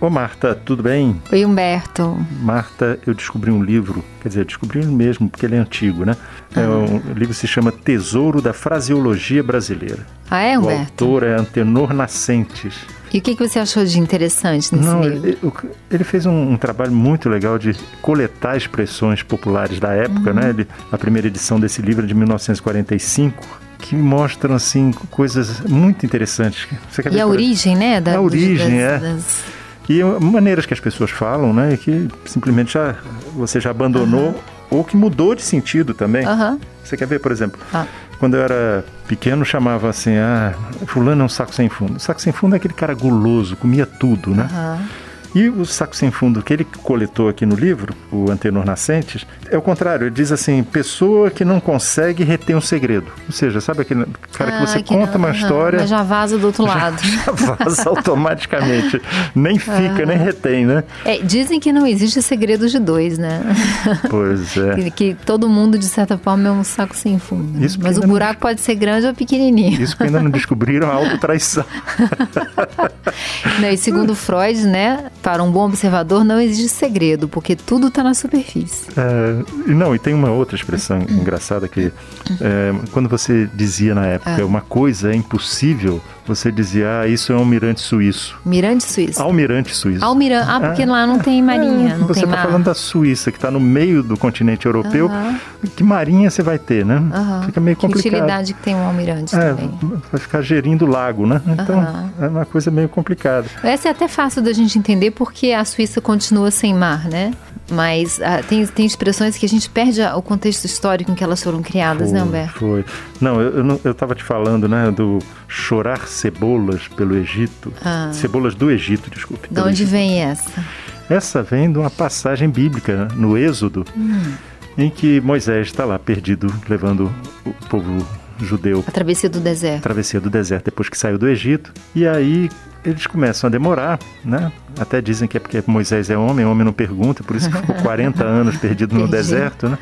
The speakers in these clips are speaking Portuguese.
Ô Marta, tudo bem? Oi, Humberto. Marta, eu descobri um livro, quer dizer, descobri mesmo, porque ele é antigo, né? É um, o livro se chama Tesouro da Fraseologia Brasileira. Ah, é, O Humberto? autor é Antenor Nascentes. E o que, que você achou de interessante nesse Não, livro? ele, o- ele fez um, um trabalho muito legal de coletar expressões populares da época, Uhum. né? Ele- a primeira edição desse livro é de 1945, que mostram assim coisas muito interessantes. E a origem, né? Da, A origem, das- é. das- E maneiras que as pessoas falam, né? Que simplesmente já você já abandonou ou que mudou de sentido também. Aham. Você quer ver, por exemplo, Ah. quando eu era pequeno chamava assim, ah, fulano é um saco sem fundo. O saco sem fundo é aquele cara guloso, comia tudo, né? Aham. E o saco sem fundo que ele coletou aqui no livro, o Antenor Nascentes, é o contrário. Ele diz assim: pessoa que não consegue reter um segredo. Ou seja, sabe aquele cara que Ah, você que conta não- uma aham, história. Mas já vaza do outro lado. já vaza automaticamente. Nem fica, nem retém, né? É, dizem que não existe segredo de dois, né? Pois é. que, que todo mundo, de certa forma, é um saco sem fundo. Isso porque Mas o ainda não- buraco pode ser grande ou pequenininho. Isso que ainda não descobriram a autotraição. Né, E segundo Freud, né, para um bom observador não existe segredo, porque tudo está na superfície. É, não, e tem uma outra expressão engraçada que é, quando você dizia na época Ah. uma coisa é impossível, você dizia, ah, isso é um almirante suíço. Mirante Suíço. Almirante suíço. Almirante. Ah, porque lá não tem marinha, É, não você está falando da Suíça, que está no meio do continente europeu. Aham. Que marinha você vai ter, né? Aham. Fica meio Que complicado. utilidade que tem um almirante É, também. vai ficar gerindo o lago, né? Então Aham. é uma coisa meio complicada. Essa é até fácil da gente entender porque a Suíça continua sem mar, né? Mas ah, tem, tem expressões que a gente perde o contexto histórico em que elas foram criadas, né, Foi, Humberto? Foi. Não, eu, eu, não- eu tava te falando, né, do chorar cebolas pelo Egito. Ah. Cebolas do Egito, desculpe. De onde Egito. vem essa? Essa vem de uma passagem bíblica, né, no Êxodo, Hum. em que Moisés está lá perdido, levando o povo judeu A travessia do deserto. travessia do deserto depois que saiu do Egito. E aí eles começam a demorar, né? Até dizem que é porque Moisés é homem, homem não pergunta, por isso que ficou 40 anos perdido no deserto, né?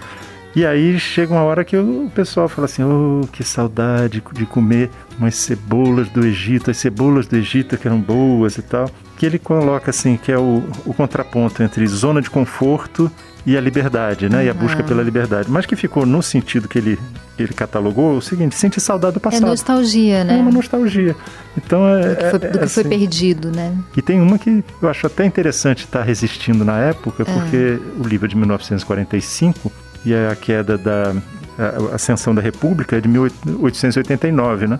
E aí chega uma hora que o pessoal fala assim: oh, que saudade de comer umas cebolas do Egito, as cebolas do Egito que eram boas e tal. Que ele coloca assim, que é o, o contraponto entre zona de conforto e a liberdade, né? E a busca pela liberdade. Mas que ficou no sentido que ele, que ele catalogou o seguinte: sente saudade do É passado. nostalgia, né? É uma nostalgia. Então é. Do que foi, é- do é que foi assim. perdido, né? E tem uma que eu acho até interessante estar resistindo na época, porque o livro é de 1945 e a queda da a ascensão da República é de 1889, né?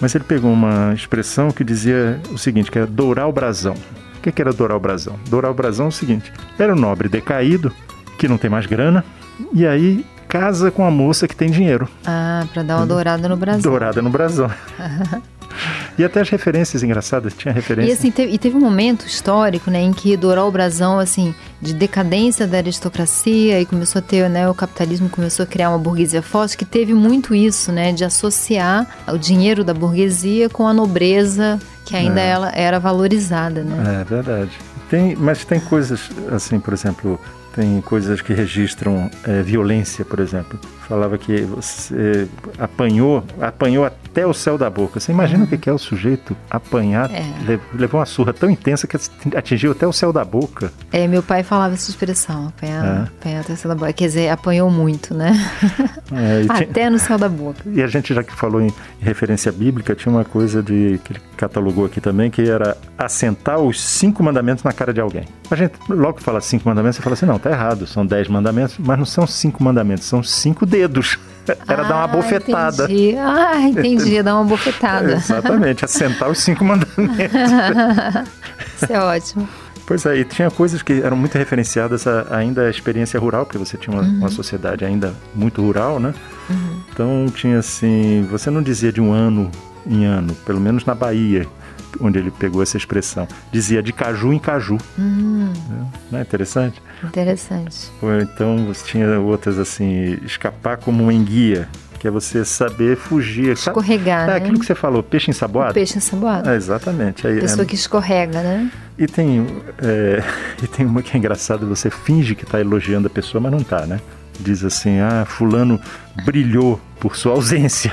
Mas ele pegou uma expressão que dizia o seguinte, que era dourar o brasão. O que era dourar o brasão? Dourar o brasão é o seguinte, era um nobre decaído, que não tem mais grana, e aí casa com a moça que tem dinheiro. Ah, pra dar uma dourada no Brasil. Dourada no brasão. e até as referências engraçadas, tinha referência. E assim, teve, e teve um momento histórico, né, em que dourar o brasão, assim, de decadência da aristocracia e começou a ter, né, o capitalismo começou a criar uma burguesia forte, que teve muito isso, né, de associar o dinheiro da burguesia com a nobreza que ainda É. ela era valorizada, né? É verdade. Tem, mas tem coisas assim, por exemplo, tem coisas que registram é, violência, por exemplo. Falava que você apanhou, apanhou até o céu da boca. Você imagina o que é o sujeito apanhar, É. le- levou uma surra tão intensa que atingiu até o céu da boca. É, meu pai falava essa expressão, apanhar, É. apanhar até o céu da boca. Quer dizer, apanhou muito, né? É, e, tinha- até no céu da boca. e a gente já que falou em, referência bíblica, tinha uma coisa de que ele catalogou aqui também, que era assentar os cinco mandamentos na cara de alguém. A gente logo que fala cinco mandamentos, você fala assim, não, tá errado, são dez mandamentos, mas não são cinco mandamentos, são cinco dedos. Era dar uma Ah, bofetada. Entendi. Ah, entendi, dar uma bofetada. Exatamente, assentar os cinco mandamentos. Isso é ótimo. Pois é, e tinha coisas que eram muito referenciadas a, ainda à experiência rural, porque você tinha uma, uma sociedade ainda muito rural, né? Então tinha assim, você não dizia de um ano em ano, pelo menos na Bahia, onde ele pegou essa expressão. Dizia de caju em caju. Hum, Não é interessante? Interessante. Ou então você tinha outras assim, escapar como um enguia, que é você saber fugir. Escorregar, É né? aquilo que você falou, peixe ensaboado? Peixe ensaboado. É, exatamente. Aí, Pessoa é- que escorrega, né? E tem, é, e tem uma que é engraçada, você finge que está elogiando a pessoa, mas não está, né? Diz assim, ah, fulano brilhou por sua ausência.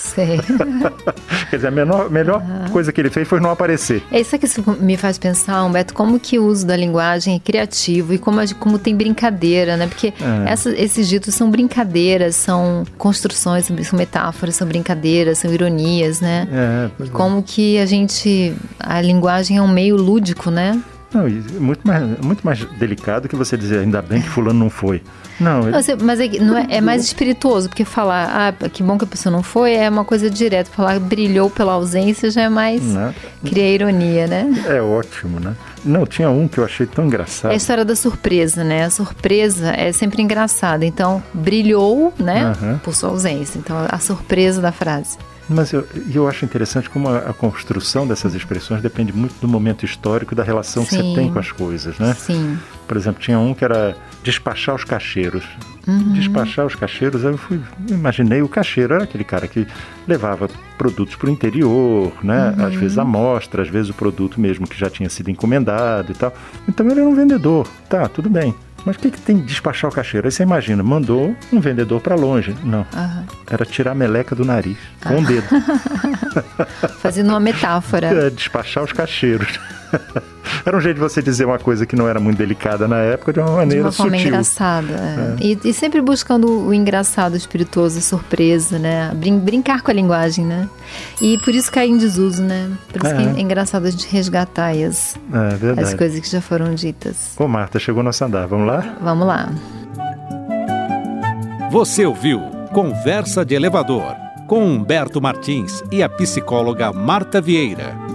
Sei. Quer dizer, a menor, melhor uhum. coisa que ele fez foi não aparecer. É isso que isso me faz pensar, Humberto, como que o uso da linguagem é criativo e como, como tem brincadeira, né? Porque é. essa, esses ditos são brincadeiras, são construções, são metáforas, são brincadeiras, são ironias, né? É, e como é. que a gente. A linguagem é um meio lúdico, né? Não, muito mais, muito mais delicado que você dizer, ainda bem que fulano não foi. Não, ele... mas é, não é, é, mais espirituoso, porque falar, ah, que bom que a pessoa não foi, é uma coisa direta. Falar brilhou pela ausência já é mais. Não. Né? Cria ironia, né? É ótimo, né? Não, tinha um que eu achei tão engraçado. É a história da surpresa, né? A surpresa é sempre engraçada. Então, brilhou, né? Uhum. Por sua ausência. Então, a surpresa da frase. Mas eu, eu acho interessante como a, a, construção dessas expressões depende muito do momento histórico e da relação Sim. que você tem com as coisas, né? Sim. Por exemplo, tinha um que era despachar os cacheiros. Uhum. Despachar os cacheiros, eu fui, imaginei o cacheiro, era aquele cara que levava produtos para o interior, né? Uhum. Às vezes amostra, às vezes o produto mesmo que já tinha sido encomendado e tal. Então ele era um vendedor, tá, tudo bem. Mas o que, que tem de despachar o cacheiro? Aí você imagina, mandou um vendedor para longe. Não. Uhum. Era tirar a meleca do nariz, com o um dedo. Fazendo uma metáfora. É, despachar os cacheiros. era um jeito de você dizer uma coisa que não era muito delicada na época de uma maneira de uma forma sutil. engraçada. É. É. E, e, sempre buscando o engraçado, o espirituoso, a surpresa, né? Brin brincar com a linguagem, né? E por isso cai em desuso, né? Por isso é. que é engraçado a gente resgatar as, é, as coisas que já foram ditas. Ô Marta, chegou nosso andar. Vamos lá? Vamos lá. Você ouviu Conversa de Elevador com Humberto Martins e a psicóloga Marta Vieira.